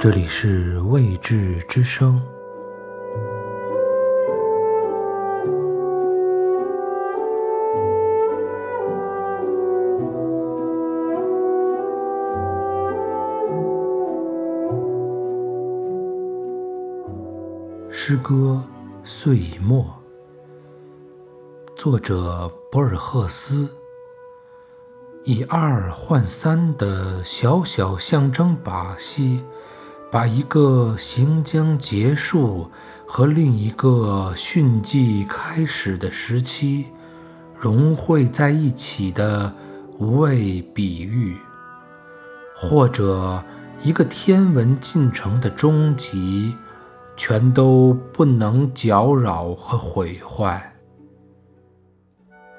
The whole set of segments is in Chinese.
这里是未知之声。诗歌岁已末，作者博尔赫斯。以二换三的小小象征把戏，把一个行将结束和另一个汛季开始的时期融汇在一起的无谓比喻，或者一个天文进程的终极，全都不能搅扰和毁坏。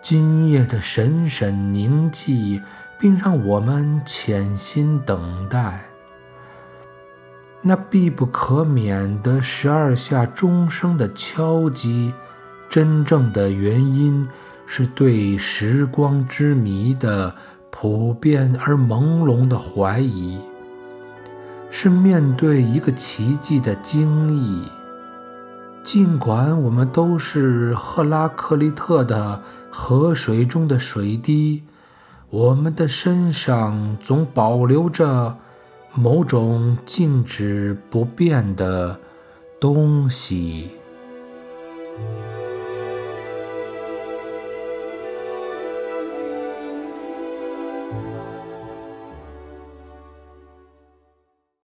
今夜的神神凝寂，并让我们潜心等待。那必不可免的十二下钟声的敲击，真正的原因是对时光之谜的普遍而朦胧的怀疑，是面对一个奇迹的惊异。尽管我们都是赫拉克利特的河水中的水滴，我们的身上总保留着某种静止不变的东西。